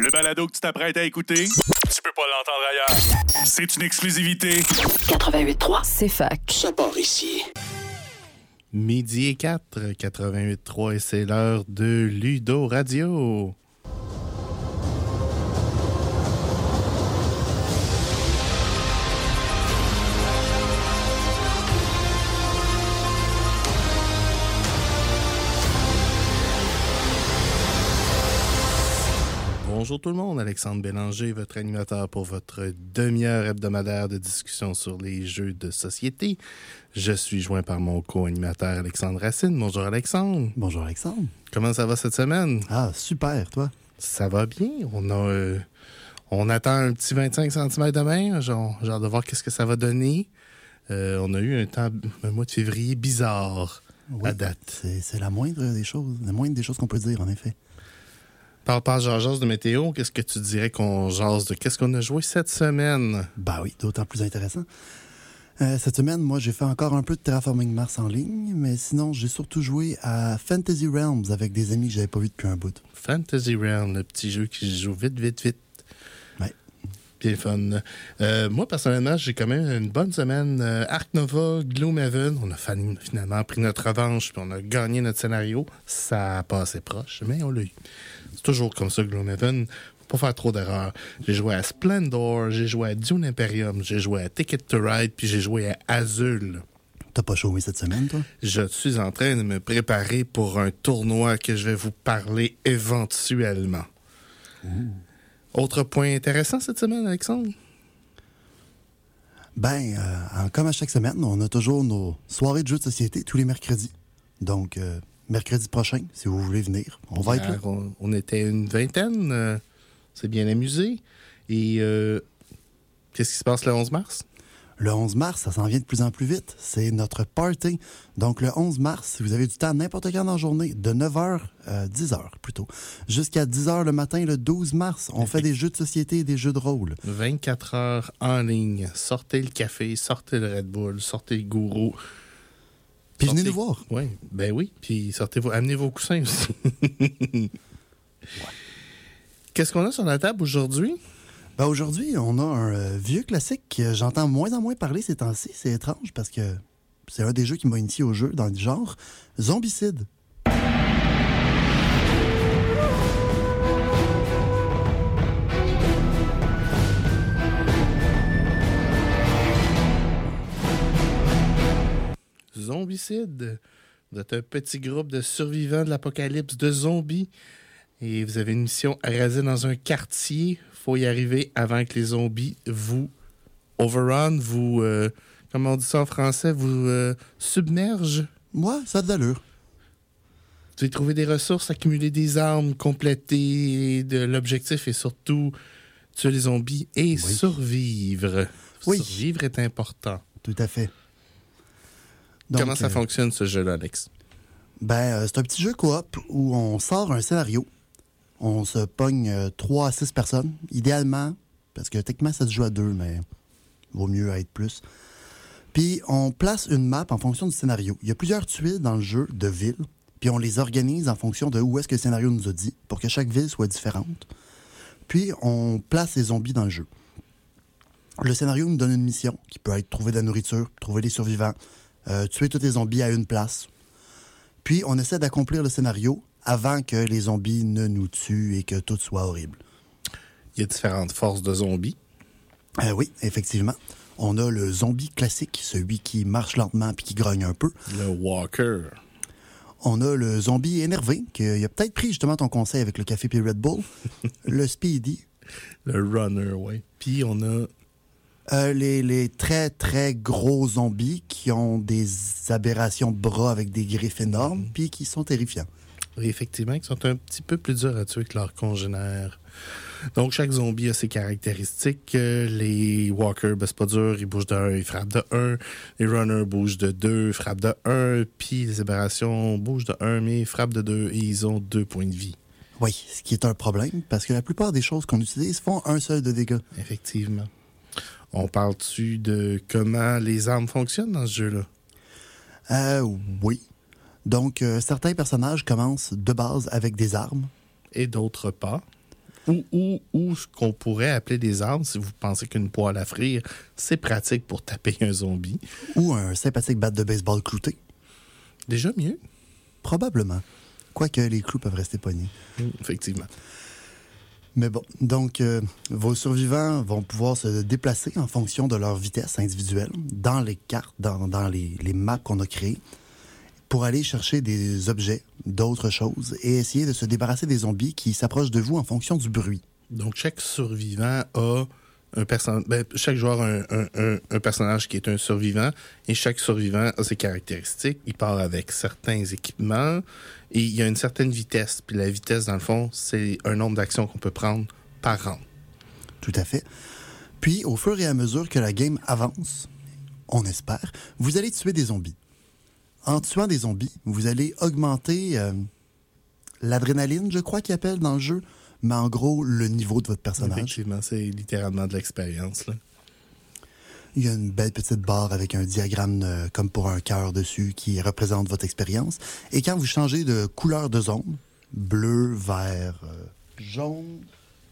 Le balado que tu t'apprêtes à écouter, tu peux pas l'entendre ailleurs. C'est une exclusivité. 88.3, c'est fac. Ça part ici. Midi et 4, 88.3 et c'est l'heure de Ludo Radio. Bonjour tout le monde, Alexandre Bélanger, votre animateur pour votre demi-heure hebdomadaire de discussion sur les jeux de société. Je suis joint par mon co-animateur Alexandre Racine. Bonjour Alexandre. Bonjour Alexandre. Comment ça va cette semaine? Ah, super, toi? Ça va bien. On a, euh, on attend un petit 25 cm demain. Genre, genre de voir qu'est-ce que ça va donner. Euh, on a eu un temps, un mois de février bizarre Oui, à date. C'est c'est la moindre des choses, la moindre des choses qu'on peut dire, en effet. Parle pas jase de météo. Qu'est-ce que tu dirais qu'on jase de? Qu'est-ce qu'on a joué cette semaine? Bah oui, d'autant plus intéressant. Euh, cette semaine, moi, j'ai fait encore un peu de Terraforming Mars en ligne, mais sinon, j'ai surtout joué à Fantasy Realms avec des amis que j'avais pas vus depuis un bout. Fantasy Realm, le petit jeu qui joue vite, vite, vite. Ouais. Bien fun. Euh, moi, personnellement, j'ai quand même une bonne semaine. Euh, Ark Nova, Gloomhaven, on a finalement pris notre revanche, puis on a gagné notre scénario. Ça a passé proche, mais on l'a eu. C'est toujours comme ça, Gloomhaven. Faut pas faire trop d'erreurs. J'ai joué à Splendor, j'ai joué à Dune Imperium, j'ai joué à Ticket to Ride, puis j'ai joué à Azul. T'as pas chômé cette semaine, toi? Je suis en train de me préparer pour un tournoi que je vais vous parler éventuellement. Autre point intéressant cette semaine, Alexandre? Ben, euh, comme à chaque semaine, on a toujours nos soirées de jeux de société tous les mercredis. Donc, euh, mercredi prochain, si vous voulez venir, on va être là. On était une vingtaine. euh, c'est bien amusé. Et euh, qu'est-ce qui se passe le 11 mars? Le 11 mars, ça s'en vient de plus en plus vite. C'est notre party. Donc, le 11 mars, si vous avez du temps n'importe quand dans la journée, de 9h, euh, 10h plutôt, jusqu'à 10h le matin, le 12 mars, on fait des jeux de société et des jeux de rôle. 24 heures en ligne. Sortez le café, sortez le Red Bull, sortez le gourou. Puis venez nous voir. Oui, ben oui. Puis sortez vos, amenez vos coussins aussi. Qu'est-ce qu'on a sur la table aujourd'hui? Ben, Aujourd'hui, on a un euh, vieux classique que j'entends moins en moins parler ces temps-ci. C'est étrange parce que c'est un des jeux qui m'a initié au jeu dans le genre Zombicide. Zombicide. Vous êtes un petit groupe de survivants de l'apocalypse de zombies. Et vous avez une mission à raser dans un quartier. faut y arriver avant que les zombies vous overrun, vous... euh, comment on dit ça en français? Vous euh, submergent. Moi, ça a de l'allure. Vous devez trouver des ressources, accumuler des armes, compléter de l'objectif et surtout tuer les zombies et survivre. Oui. Survivre est important. Tout à fait. Donc, Comment ça euh, fonctionne ce jeu-là, Alex? Ben, euh, c'est un petit jeu coop où on sort un scénario. On se pogne 3 à 6 personnes, idéalement, parce que techniquement, ça se joue à deux, mais vaut mieux être plus. Puis, on place une map en fonction du scénario. Il y a plusieurs tuiles dans le jeu de villes, puis on les organise en fonction de où est-ce que le scénario nous a dit, pour que chaque ville soit différente. Puis, on place les zombies dans le jeu. Le scénario nous donne une mission, qui peut être trouver de la nourriture, trouver des survivants, euh, tuer tous les zombies à une place, puis, on essaie d'accomplir le scénario avant que les zombies ne nous tuent et que tout soit horrible. Il y a différentes forces de zombies. Euh, oui, effectivement. On a le zombie classique, celui qui marche lentement puis qui grogne un peu. Le Walker. On a le zombie énervé, qui a peut-être pris justement ton conseil avec le café puis Red Bull. le Speedy. Le Runner, oui. Puis on a Euh, les, les très, très gros zombies qui ont des aberrations de bras avec des griffes énormes puis qui sont terrifiants. Oui, effectivement, qui sont un petit peu plus durs à tuer que leurs congénères. Donc, chaque zombie a ses caractéristiques. Euh, Les walkers, ben, c'est pas dur, ils bougent de 1, ils frappent de 1. Les runners bougent de 2, frappent de 1. Puis les aberrations bougent de 1, mais frappent de 2 et ils ont 2 points de vie. Oui, ce qui est un problème parce que la plupart des choses qu'on utilise font un seul de dégâts. Effectivement. On parle-tu de comment les armes fonctionnent dans ce jeu-là? Euh, oui. Donc, euh, certains personnages commencent de base avec des armes. Et d'autres pas. Ou, ou, ou ce qu'on pourrait appeler des armes, si vous pensez qu'une poêle à frire, c'est pratique pour taper un zombie. Ou un sympathique bat de baseball clouté. Déjà mieux. Probablement. Quoique les clous peuvent rester pognés. Mm, effectivement. Mais bon, donc euh, vos survivants vont pouvoir se déplacer en fonction de leur vitesse individuelle dans les cartes, dans, les, les maps qu'on a créées, pour aller chercher des objets, d'autres choses, et essayer de se débarrasser des zombies qui s'approchent de vous en fonction du bruit. Donc, chaque survivant a un. Ben, chaque joueur a un, un- personnage qui est un survivant et chaque survivant a ses caractéristiques. Il part avec certains équipements et il y a une certaine vitesse. Puis la vitesse, dans le fond, c'est un nombre d'actions qu'on peut prendre par round. Tout à fait. Puis, au fur et à mesure que la game avance, on espère, vous allez tuer des zombies. En tuant des zombies, vous allez augmenter euh, l'adrénaline, je crois qu'ils appellent dans le jeu, mais en gros, le niveau de votre personnage. Effectivement, c'est littéralement de l'expérience. Il y a une belle petite barre avec un diagramme euh, comme pour un cœur dessus qui représente votre expérience. Et quand vous changez de couleur de zone, bleu, vert, euh, jaune,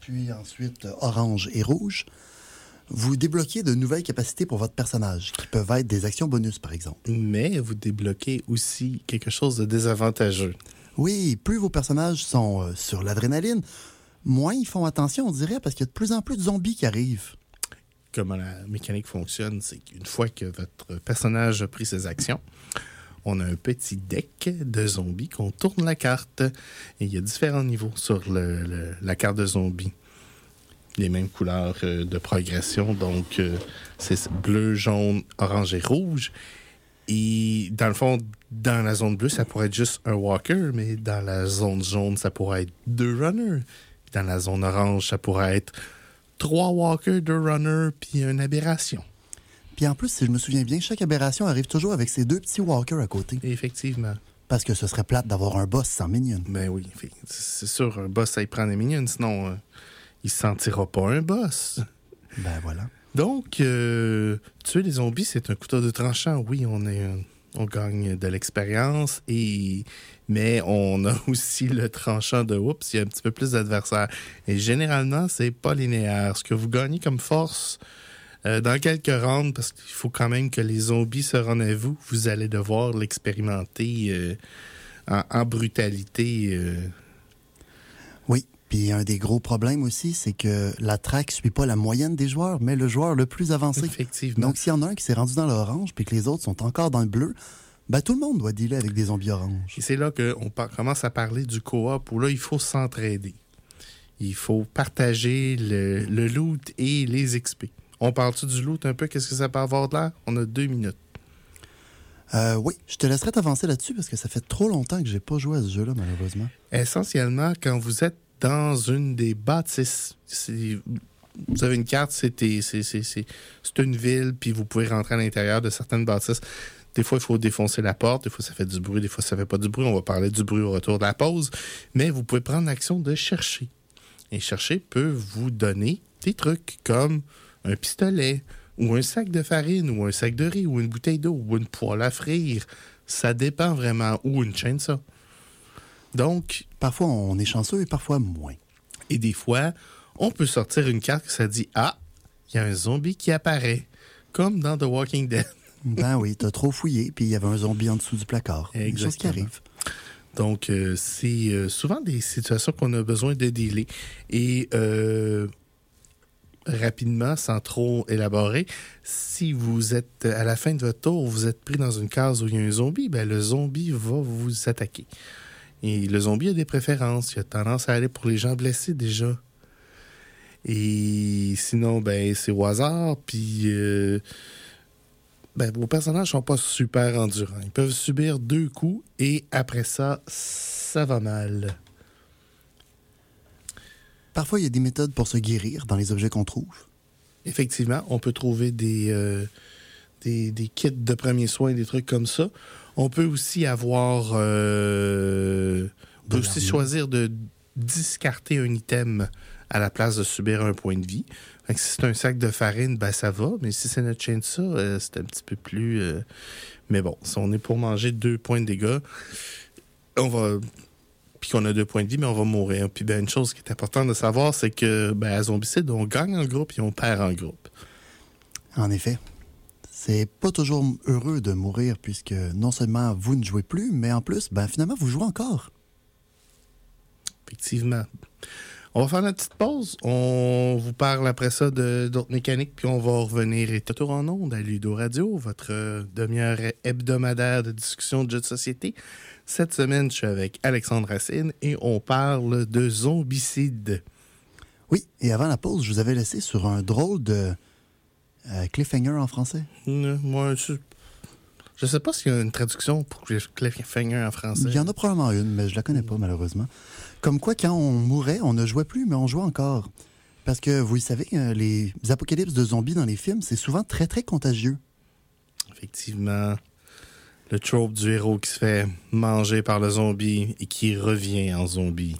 puis ensuite euh, orange et rouge, vous débloquez de nouvelles capacités pour votre personnage, qui peuvent être des actions bonus, par exemple. Mais vous débloquez aussi quelque chose de désavantageux. Oui, plus vos personnages sont euh, sur l'adrénaline, moins ils font attention, on dirait, parce qu'il y a de plus en plus de zombies qui arrivent. comment la mécanique fonctionne, c'est qu'une fois que votre personnage a pris ses actions, on a un petit deck de zombies qu'on tourne la carte. Et il y a différents niveaux sur la carte de zombies. Les mêmes couleurs euh, de progression, donc euh, c'est bleu, jaune, orange et rouge. Et dans le fond, dans la zone bleue, ça pourrait être juste un walker, mais dans la zone jaune, ça pourrait être deux runners. Dans la zone orange, ça pourrait être trois walkers, deux runners, puis une aberration. Puis en plus, si je me souviens bien, chaque aberration arrive toujours avec ses deux petits walkers à côté. Effectivement. Parce que ce serait plate d'avoir un boss sans minion. Ben oui, c'est sûr, un boss, ça y prend des minions, sinon euh, il se sentira pas un boss. Ben voilà. Donc, euh, tuer les zombies, c'est un couteau de tranchant. Oui, on est, euh, on gagne de l'expérience et mais on a aussi le tranchant de oups, il y a un petit peu plus d'adversaires. Et généralement, c'est pas linéaire. Ce que vous gagnez comme force euh, dans quelques rounds, parce qu'il faut quand même que les zombies se rendent à vous, vous allez devoir l'expérimenter euh, en, en brutalité. euh. Oui. Puis un des gros problèmes aussi, c'est que la track suit pas la moyenne des joueurs, mais le joueur le plus avancé. Effectivement. Donc, s'il y en a un qui s'est rendu dans l'orange puis que les autres sont encore dans le bleu, ben tout le monde doit dealer avec des zombies oranges. Et c'est là qu'on commence à parler du coop, où là, il faut s'entraider. Il faut partager le, le loot et les XP. On parle-tu du loot un peu? Qu'est-ce que ça peut avoir de l'air? On a deux minutes. Euh, oui, je te laisserai t'avancer là-dessus parce que ça fait trop longtemps que j'ai pas joué à ce jeu-là, malheureusement. Essentiellement, quand vous êtes dans une des bâtisses, vous avez une carte, c'est une ville, puis vous pouvez rentrer à l'intérieur de certaines bâtisses. Des fois, il faut défoncer la porte, des fois, ça fait du bruit, des fois, ça fait pas du bruit. On va parler du bruit au retour de la pause. Mais vous pouvez prendre l'action de chercher. Et chercher peut vous donner des trucs comme un pistolet, ou un sac de farine, ou un sac de riz, ou une bouteille d'eau, ou une poêle à frire. Ça dépend vraiment. Ou une chaîne, ça. Donc, Parfois, on est chanceux et parfois moins. et des fois, on peut sortir une carte que ça dit Ah, il y a un zombie qui apparaît. Comme dans The Walking Dead. Ben oui, t'as trop fouillé, puis il y avait un zombie en dessous du placard. Choses qui Exactement. arrivent. Donc, euh, c'est euh, souvent des situations qu'on a besoin de dealer. Et euh, rapidement, sans trop élaborer, si vous êtes à la fin de votre tour, vous êtes pris dans une case où il y a un zombie, ben, le zombie va vous attaquer. Et le zombie a des préférences. Il a tendance à aller pour les gens blessés déjà. Et sinon, ben, c'est au hasard. Puis, ben, vos personnages sont pas super endurants. Ils peuvent subir deux coups et après ça, ça va mal. Parfois, il y a des méthodes pour se guérir dans les objets qu'on trouve. Effectivement, on peut trouver des, euh, des, des kits de premiers soins, des trucs comme ça. On peut aussi avoir. euh, on peut aussi choisir de discarter un item à la place de subir un point de vie. Fait que si c'est un sac de farine, ben ça va. Mais si c'est notre chaîne de ça, euh, c'est un petit peu plus. euh, Mais bon, si on est pour manger deux points de dégâts, on va. puis qu'on a deux points de vie, mais on va mourir. Puis ben, une chose qui est importante de savoir, c'est que ben, à Zombicide, on gagne en groupe et on perd en groupe. En effet. C'est pas toujours heureux de mourir puisque non seulement vous ne jouez plus, mais en plus, ben finalement, vous jouez encore. Effectivement. On va faire notre petite pause. On vous parle après ça de- d'autres mécaniques, puis on va revenir et tout en ondes à Ludo Radio, votre euh, demi-heure hebdomadaire de discussion de jeux de société. Cette semaine, je suis avec Alexandre Racine et on parle de zombicide. Oui, et avant la pause, je vous avais laissé sur un drôle de euh, cliffhanger en français. Euh, Moi, je, je sais pas s'il y a une traduction pour cliffhanger en français. Il y en a probablement une, mais je la connais pas malheureusement. Comme quoi, quand on mourait, on ne jouait plus, mais on jouait encore. Parce que, vous le savez, euh, les apocalypses de zombies dans les films, c'est souvent très, très contagieux. Effectivement, le trope du héros qui se fait manger par le zombie et qui revient en zombie.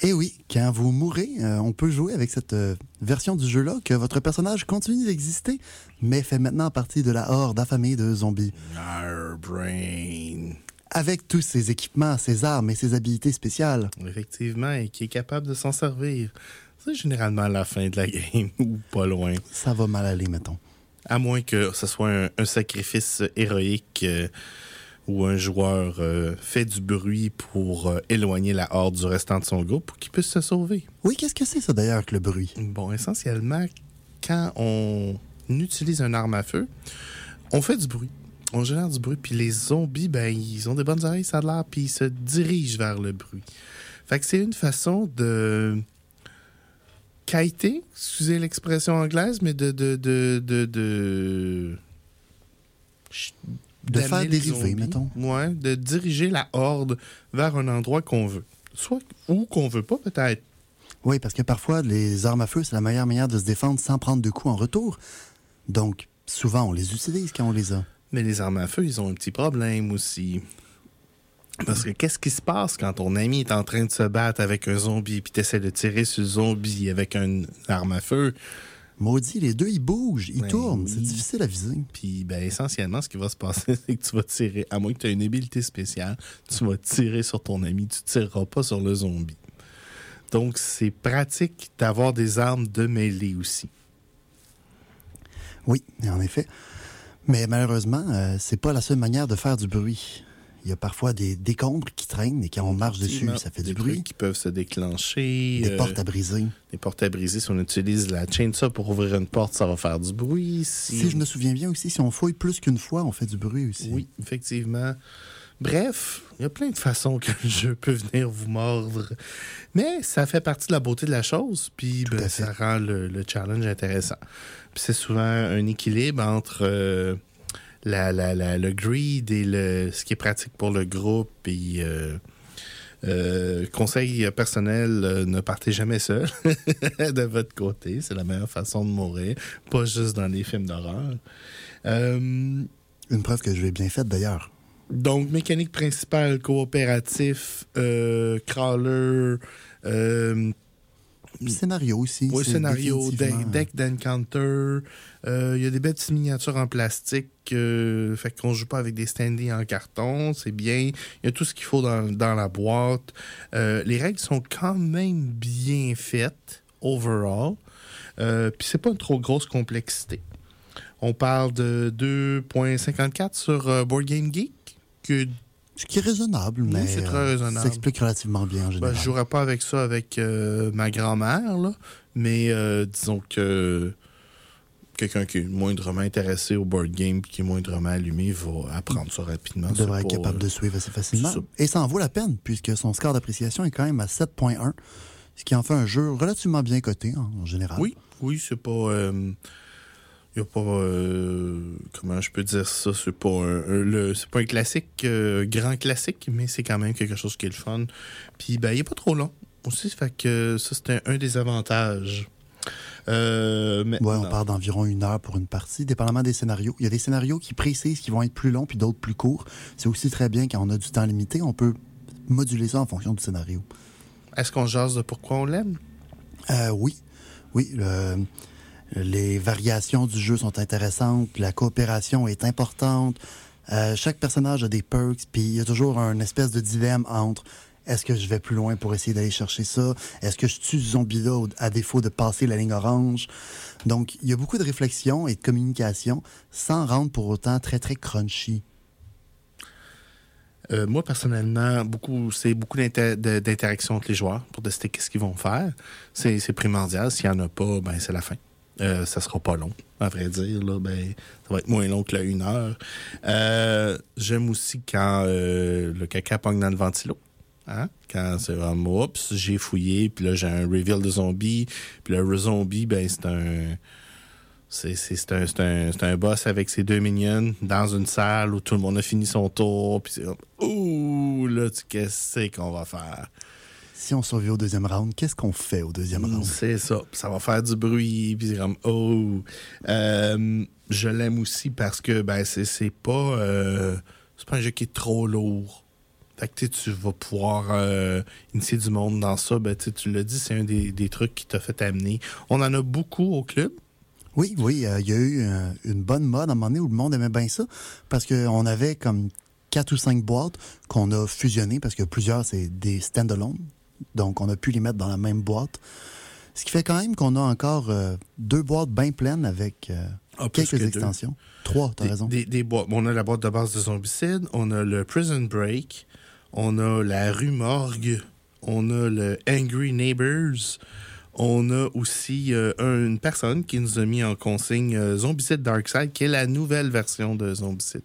Et oui, quand vous mourrez, euh, on peut jouer avec cette euh, version du jeu-là que votre personnage continue d'exister, mais fait maintenant partie de la horde affamée de zombies. Our brain. Avec tous ses équipements, ses armes et ses habilités spéciales. Effectivement, et qui est capable de s'en servir. C'est généralement la fin de la game, ou pas loin. Ça va mal aller, mettons. À moins que ce soit un, un sacrifice héroïque euh, où un joueur euh, fait du bruit pour euh, éloigner la horde du restant de son groupe pour qu'il puisse se sauver. Oui, qu'est-ce que c'est ça d'ailleurs que le bruit? Bon, essentiellement, quand on utilise un arme à feu, on fait du bruit. On génère du bruit, puis les zombies, ben, ils ont des bonnes oreilles, ça a l'air, puis ils se dirigent vers le bruit. Fait que c'est une façon de kiter, excusez l'expression anglaise, mais de... de, de, de, de... De faire dériver, mettons. Ouais, de diriger la horde vers un endroit qu'on veut. Soit ou qu'on veut pas, peut-être. Oui, parce que parfois, les armes à feu, c'est la meilleure manière de se défendre sans prendre de coups en retour. Donc, souvent, on les utilise quand on les a. Mais les armes à feu, ils ont un petit problème aussi. Parce que qu'est-ce qui se passe quand ton ami est en train de se battre avec un zombie puis t'essaies de tirer sur le zombie avec une arme à feu? Maudit, les deux, ils bougent, ils Ben tournent. oui. C'est difficile à viser. Puis ben, essentiellement, ce qui va se passer, c'est que tu vas tirer, à moins que tu aies une habilité spéciale, tu vas tirer sur ton ami, tu tireras pas sur le zombie. Donc, c'est pratique d'avoir des armes de mêlée aussi. Oui, en effet. Mais malheureusement, euh, c'est pas la seule manière de faire du bruit. Il y a parfois des décombres qui traînent et quand on marche dessus, ça fait du des bruit. trucs qui peuvent se déclencher. Des euh, portes à briser. Des portes à briser, si on utilise la chainsaw pour ouvrir une porte, ça va faire du bruit. Si, Si je me souviens bien aussi, si on fouille plus qu'une fois, on fait du bruit aussi. Oui, effectivement. Bref, il y a plein de façons que le jeu peut venir vous mordre. Mais ça fait partie de la beauté de la chose, puis ben, ça rend le, le challenge intéressant. Puis c'est souvent un équilibre entre euh, la, la- la- le greed et le, ce qui est pratique pour le groupe. Puis, euh, euh, conseil personnel, ne partez jamais seul de votre côté. C'est la meilleure façon de mourir, pas juste dans les films d'horreur. Une preuve que je l'ai bien faite d'ailleurs. Donc, mécanique principale, coopératif, euh, crawler, euh, Scénario aussi. c'est scénario, deck, deck d'encounter. Euh, Il y a des belles petites miniatures en plastique. euh, fait qu'on joue pas avec des standees en carton. C'est bien. Il y a tout ce qu'il faut dans, dans la boîte. Euh, les règles sont quand même bien faites, overall. Euh, Puis c'est pas une trop grosse complexité. On parle de 2.54 sur euh, Board Game Geek. Que Ce qui est raisonnable, Oui, mais c'est très euh, raisonnable. ça s'explique relativement bien en Ben, général. je jouerais pas avec ça avec euh, ma grand-mère, là. Mais euh, disons que quelqu'un qui est moindrement intéressé au board game qui est moindrement allumé va apprendre ça rapidement. On devrait être capable de suivre assez facilement. ça. Et ça en vaut la peine, puisque son score d'appréciation est quand même à 7.1, ce qui en fait un jeu relativement bien coté en, en général. Oui, oui, c'est pas. Euh, y a pas. euh, comment je peux dire ça? C'est pas un, un- le- c'est pas un classique, euh, grand classique, mais c'est quand même quelque chose qui est le fun. Puis, ben, il est pas trop long aussi, fait que ça, c'était un des avantages. Euh, Ouais, on parle d'environ une heure pour une partie, dépendamment des scénarios. Il y a des scénarios qui précisent qu'ils vont être plus longs, puis d'autres plus courts. C'est aussi très bien quand on a du temps limité, on peut moduler ça en fonction du scénario. Est-ce qu'on jase de pourquoi on l'aime? Euh, oui, oui. Les variations du jeu sont intéressantes, la coopération est importante. Euh, chaque personnage a des perks, puis il y a toujours un espèce de dilemme entre Est-ce que je vais plus loin pour essayer d'aller chercher ça? Est-ce que je tue ce zombie-là à défaut de passer la ligne orange? Donc, il y a beaucoup de réflexion et de communication sans rendre pour autant très, très crunchy. Euh, moi, personnellement, beaucoup, c'est beaucoup d'interactions entre les joueurs pour décider qu'est-ce qu'ils vont faire. C'est primordial. S'il n'y en a pas, ben, c'est la fin. Euh, ça sera pas long, à vrai dire. Là, ben, ça va être moins long que la une heure. Euh, j'aime aussi quand euh, le caca pogne dans le ventilo. Hein? Quand c'est vraiment, oups, j'ai fouillé, puis là, j'ai un reveal de zombie. Puis le zombie, ben, c'est un. C'est un, un, un, boss avec ses deux minions dans une salle où tout le monde a fini son tour. Puis c'est ouh, là, tu qu'est-ce qu'on va faire? Si on survit au deuxième round, qu'est-ce qu'on fait au deuxième mm, round? C'est ça. Ça va faire du bruit, puis c'est comme, oh. Euh, je l'aime aussi parce que, ben, c'est pas, euh, pas un jeu qui est trop lourd. Fait que tu vas pouvoir euh, initier du monde dans ça. Ben, tu l'as dit, c'est un des, des, trucs qui t'a fait amener. On en a beaucoup au club. Oui, oui. Il y a eu une bonne mode à un moment donné où le monde aimait bien ça parce qu'on avait comme quatre ou cinq boîtes qu'on a fusionnées parce que plusieurs, c'est des stand-alone donc, on a pu les mettre dans la même boîte. Ce qui fait quand même qu'on a encore euh, deux boîtes bien pleines avec euh, ah, quelques extensions. Trois, tu as raison. Des, boîtes. On a la boîte de base de Zombicide, on a le Prison Break, on a la rue Morgue, on a le Angry Neighbors, on a aussi euh, une personne qui nous a mis en consigne Zombicide Darkside, qui est la nouvelle version de Zombicide.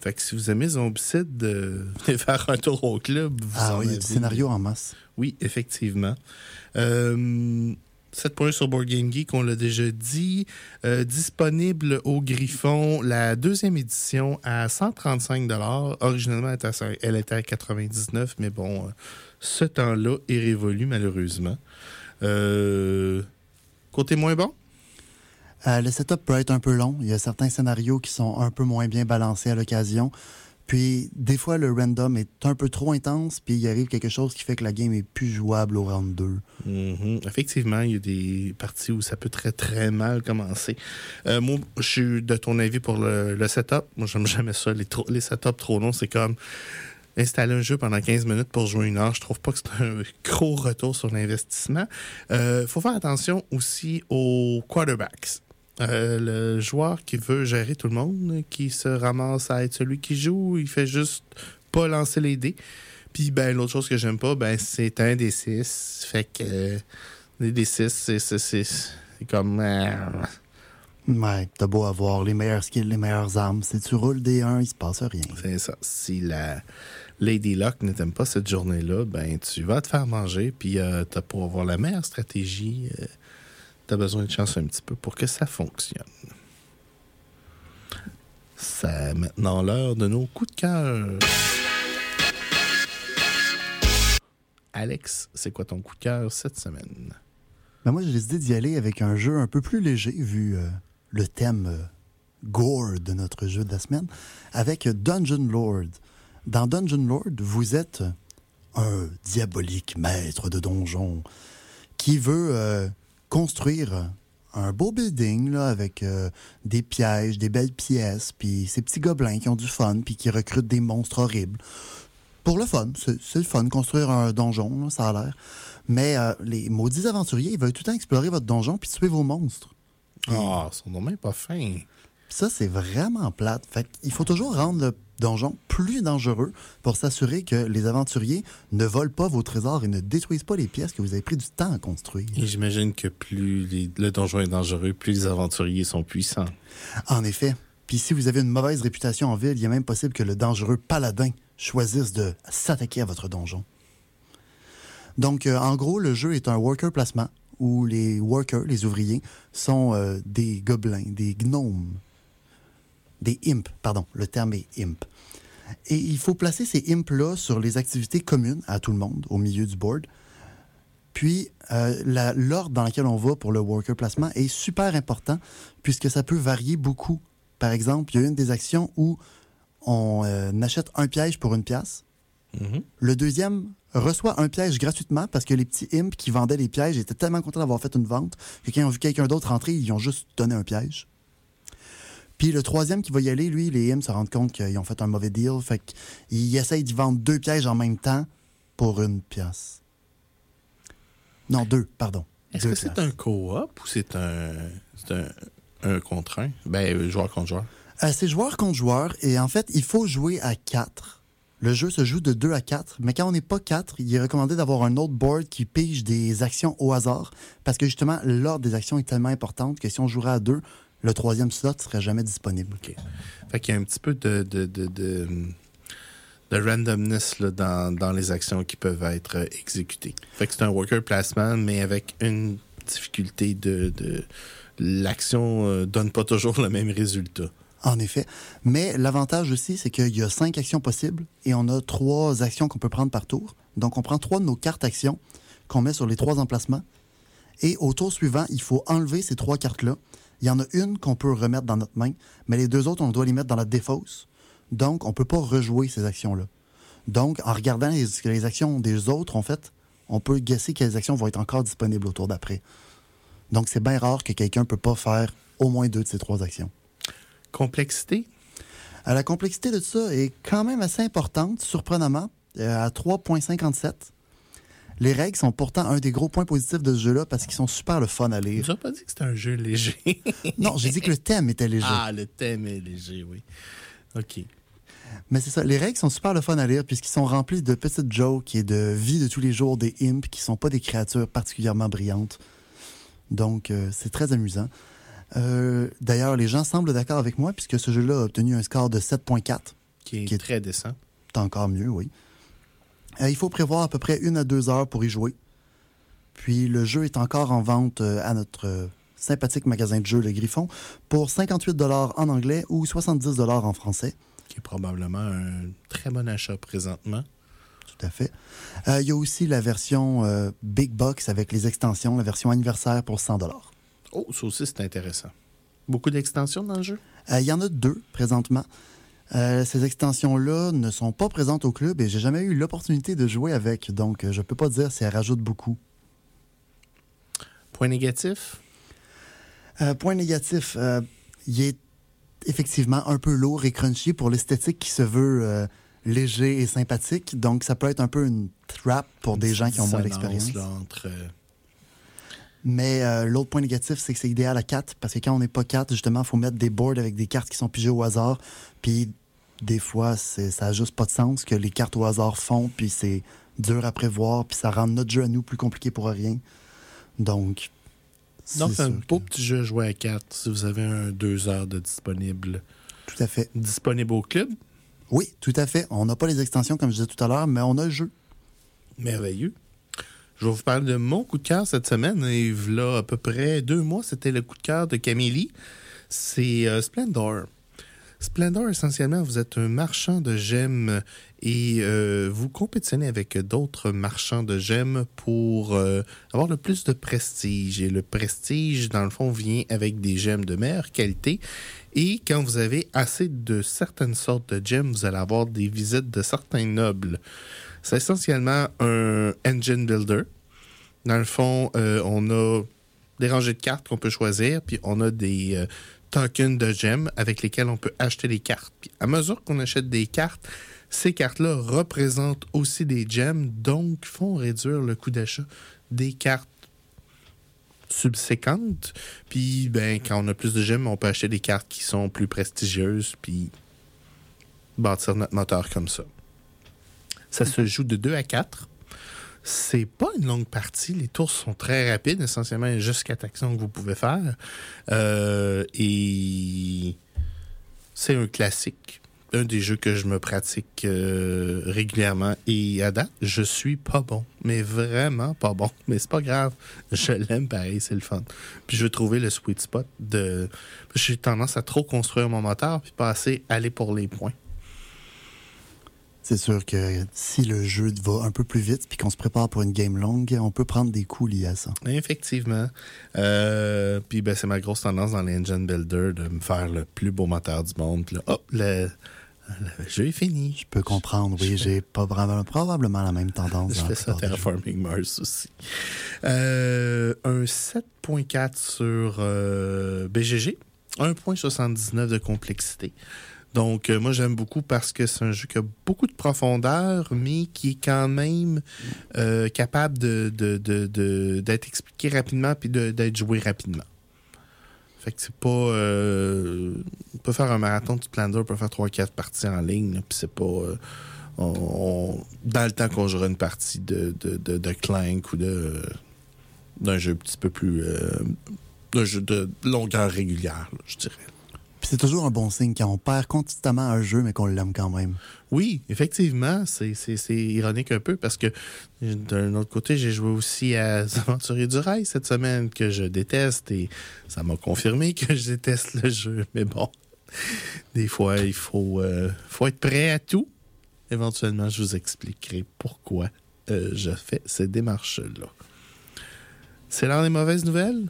Fait que si vous aimez Zombicide, euh, venez faire un tour au club. ah oui, il y a du scénario en masse. Oui, effectivement. Euh, 7 points sur Board Game Geek, on l'a déjà dit. Euh, disponible au Griffon, la deuxième édition à 135 Originalement, elle était à 99 mais bon, euh, ce temps-là est révolu malheureusement. côté moins bon? Euh, le setup peut être un peu long. Il y a certains scénarios qui sont un peu moins bien balancés à l'occasion. Puis, des fois, le random est un peu trop intense, puis il arrive quelque chose qui fait que la game est plus jouable au round 2. Mm-hmm. Effectivement, il y a des parties où ça peut très, très mal commencer. Euh, moi, je suis de ton avis pour le, setup. Moi, j'aime jamais ça. Les, les setups trop longs, c'est comme installer un jeu pendant 15 minutes pour jouer une heure. Je trouve pas que c'est un gros retour sur l'investissement. Il euh, faut faire attention aussi aux quarterbacks. Euh, le joueur qui veut gérer tout le monde, qui se ramasse à être celui qui joue, il fait juste pas lancer les dés. Puis ben l'autre chose que j'aime pas, ben c'est un des six. Fait que euh, les des six, c'est comme. Euh, ouais, t'as beau avoir les meilleurs skills, les meilleures armes. Si tu roules des 1, il se passe rien. C'est ça. Si la Lady Luck ne t'aime pas cette journée-là, ben tu vas te faire manger, puis t'as pour avoir la meilleure stratégie tu besoin de chance un petit peu pour que ça fonctionne. C'est maintenant l'heure de nos coups de cœur. Alex, c'est quoi ton coup de cœur cette semaine? Ben moi, j'ai décidé d'y aller avec un jeu un peu plus léger, vu euh, le thème euh, gore de notre jeu de la semaine, avec Dungeon Lord. Dans Dungeon Lord, vous êtes un diabolique maître de donjon qui veut euh, construire un beau building là, avec euh, des pièges, des belles pièces, puis ces petits gobelins qui ont du fun, puis qui recrutent des monstres horribles. Pour le fun, c'est le fun, construire un donjon, ça a l'air. Mais euh, les maudits aventuriers, ils veulent tout le temps explorer votre donjon puis tuer vos monstres. Ah, oh, son nom est pas fin. Ça, c'est vraiment plate. Fait il faut toujours rendre le donjon plus dangereux pour s'assurer que les aventuriers ne volent pas vos trésors et ne détruisent pas les pièces que vous avez pris du temps à construire. Et j'imagine que plus le donjon est dangereux, plus les aventuriers sont puissants. En effet. Puis si vous avez une mauvaise réputation en ville, il est même possible que le dangereux paladin choisisse de s'attaquer à votre donjon. Donc, euh, en gros, le jeu est un worker placement où les workers, les ouvriers, sont euh, des gobelins, des gnomes, des imps, pardon, le terme est imp. Et il faut placer ces imps-là sur les activités communes à tout le monde, au milieu du board. Puis, euh, l'ordre dans lequel on va pour le worker placement est super important, puisque ça peut varier beaucoup. Par exemple, il y a une des actions où on euh, achète un piège pour une pièce. Mm-hmm. Le deuxième reçoit un piège gratuitement parce que les petits imps qui vendaient les pièges étaient tellement contents d'avoir fait une vente que quand ils ont vu quelqu'un d'autre rentrer, ils ont juste donné un piège. Puis le troisième qui va y aller, lui, les Hims se rendent compte qu'ils ont fait un mauvais deal. Fait qu'ils essayent d'y vendre deux pièges en même temps pour une pièce. Non, deux, pardon. Est-ce que c'est un co-op ou c'est un, c'est un, un contre un? Ben, joueur contre joueur. Euh, c'est joueur contre joueur et en fait, il faut jouer à 4. Le jeu se joue de 2 à 4, mais quand on n'est pas 4, il est recommandé d'avoir un autre board qui pige des actions au hasard parce que justement, l'ordre des actions est tellement importante que si on jouerait à 2, le troisième slot serait jamais disponible. OK. Fait qu'il y a un petit peu de, de, de, de, de randomness là, dans, dans les actions qui peuvent être euh, exécutées. Fait que c'est un worker placement, mais avec une difficulté de. de L'action euh, donne pas toujours le même résultat. En effet. Mais l'avantage aussi, c'est qu'il y a 5 actions possibles et on a 3 actions qu'on peut prendre par tour. Donc, on prend 3 de nos cartes actions qu'on met sur les 3 emplacements. Et au tour suivant, il faut enlever ces 3 cartes-là. Il y en a une qu'on peut remettre dans notre main, mais les deux autres, on doit les mettre dans la défausse. Donc, on ne peut pas rejouer ces actions-là. Donc, en regardant les, les actions des autres, en fait, on peut guesser quelles actions vont être encore disponibles au tour d'après. Donc, c'est bien rare que quelqu'un ne peut pas faire au moins deux de ces trois actions. Complexité? Euh, la complexité de ça est quand même assez importante, surprenamment, euh, à 3.57. Les règles sont pourtant un des gros points positifs de ce jeu-là parce qu'ils sont super le fun à Tu lire. n'as pas dit que c'était un jeu léger. Non, j'ai dit que le thème était léger. ah, le thème est léger, oui. OK. Mais c'est ça, les règles sont super le fun à lire puisqu'ils sont remplis de petites jokes et de vie de tous les jours des imps qui sont pas des créatures particulièrement brillantes. Donc, euh, c'est très amusant. Euh, D'ailleurs, les gens semblent d'accord avec moi puisque ce jeu-là a obtenu un score de 7.4. Qui Qui est- très décent. C'est encore mieux, oui. Euh, il faut prévoir à peu près une à deux heures pour y jouer. Puis le jeu est encore en vente euh, à notre euh, sympathique magasin de jeux Le Griffon pour 58 en anglais ou 70 en français. Qui est probablement un très bon achat présentement. Tout à fait. Euh, il y a aussi la version euh, Big Box avec les extensions, la version anniversaire pour 100 Oh, ça aussi, c'est intéressant. Beaucoup d'extensions dans le jeu? Euh, Il y en a deux présentement. Euh, ces extensions-là ne sont pas présentes au club et j'ai jamais eu l'opportunité de jouer avec, donc euh, je peux pas dire si elles rajoutent beaucoup. Point négatif? Euh, point négatif, euh, il est effectivement un peu lourd et crunchy pour l'esthétique qui se veut léger et sympathique. Donc, ça peut être un peu une trap pour des gens qui ont moins d'expérience. entre, Mais euh, l'autre point négatif, c'est que c'est idéal à 4 parce que quand on n'est pas 4, justement, il faut mettre des boards avec des cartes qui sont pigées au hasard. Puis, des fois, c'est- ça n'a juste pas de sens que les cartes au hasard font, puis c'est dur à prévoir, puis ça rend notre jeu à nous plus compliqué pour rien. Donc, Donc, c'est un beau que- petit jeu à jouer à 4 si vous avez un 2 heures de disponible. Tout à fait. Disponible au club? Oui, tout à fait. On n'a pas les extensions, comme je disais tout à l'heure, mais on a le jeu. Merveilleux. Je vais vous parler de mon coup de cœur cette semaine. Et là, à peu près deux mois, c'était le coup de cœur de Camille. C'est euh, Splendor. Splendor, essentiellement, vous êtes un marchand de gemmes et euh, vous compétitionnez avec d'autres marchands de gemmes pour euh, avoir le plus de prestige. Et le prestige, dans le fond, vient avec des gemmes de meilleure qualité. Et quand vous avez assez de certaines sortes de gemmes, vous allez avoir des visites de certains nobles. C'est essentiellement un engine builder. Dans le fond, euh, on a des rangées de cartes qu'on peut choisir, puis on a des tokens de gemmes avec lesquels on peut acheter des cartes. Puis à mesure qu'on achète des cartes, ces cartes-là représentent aussi des gemmes, donc font réduire le coût d'achat des cartes subséquentes. Puis, ben, quand on a plus de gemmes, on peut acheter des cartes qui sont plus prestigieuses, puis bâtir notre moteur comme ça. Ça se joue de 2 à 4. C'est pas une longue partie. Les tours sont très rapides, essentiellement il y a juste quatre actions que vous pouvez faire. Euh, et c'est un classique. Un des jeux que je me pratique euh, régulièrement. Et à date, je suis pas bon. Mais vraiment pas bon. Mais c'est pas grave. Je l'aime pareil, c'est le fun. Puis je veux trouver le sweet spot de. J'ai tendance à trop construire mon moteur puis pas assez aller pour les points. C'est sûr que si le jeu va un peu plus vite puis qu'on se prépare pour une game longue, on peut prendre des coups liés à ça. Effectivement. Euh, puis ben, c'est ma grosse tendance dans l'engine builder de me faire le plus beau moteur du monde. Puis là, hop, le, le jeu est fini. Je peux comprendre, oui, j'ai pas probablement la même tendance. Je fais ça. Terraforming Mars aussi. Euh, un 7.4 sur euh, BGG. 1.79 de complexité. Donc, euh, moi, j'aime beaucoup parce que c'est un jeu qui a beaucoup de profondeur, mais qui est quand même euh, capable d'être de, expliqué rapidement puis d'être joué rapidement. Fait que c'est pas. Euh, on peut faire un marathon de Splendor, on peut faire 3-4 parties en ligne, puis c'est pas. On, dans le temps qu'on jouera une partie de, de, de, Clank ou de d'un jeu un petit peu plus. d'un jeu de longueur régulière, je dirais. C'est toujours un bon signe quand on perd constamment un jeu, mais qu'on l'aime quand même. Oui, effectivement. C'est ironique un peu parce que d'un autre côté, j'ai joué aussi à Aventuriers du Rail cette semaine que je déteste et ça m'a confirmé que je déteste le jeu. Mais bon, des fois, il faut, euh, être prêt à tout. Éventuellement, je vous expliquerai pourquoi euh, je fais ces démarches-là. C'est l'heure des mauvaises nouvelles?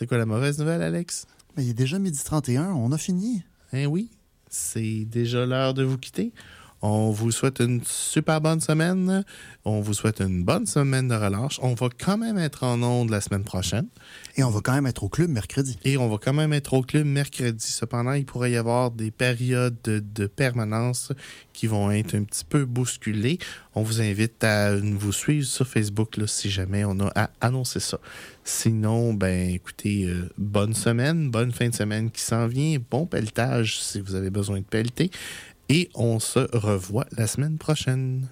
C'est quoi la mauvaise nouvelle, Alex? Mais il est déjà midi 31, on a fini. Eh oui, c'est déjà l'heure de vous quitter. On vous souhaite une super bonne semaine. On vous souhaite une bonne semaine de relâche. On va quand même être en onde la semaine prochaine. Et on va quand même être au club mercredi. Et on va quand même être au club mercredi. Cependant, il pourrait y avoir des périodes de, permanence qui vont être un petit peu bousculées. On vous invite à vous suivre sur Facebook si jamais on a à annoncer ça. Sinon, ben écoutez, euh, bonne semaine, bonne fin de semaine qui s'en vient, bon pelletage si vous avez besoin de pelleter et on se revoit la semaine prochaine.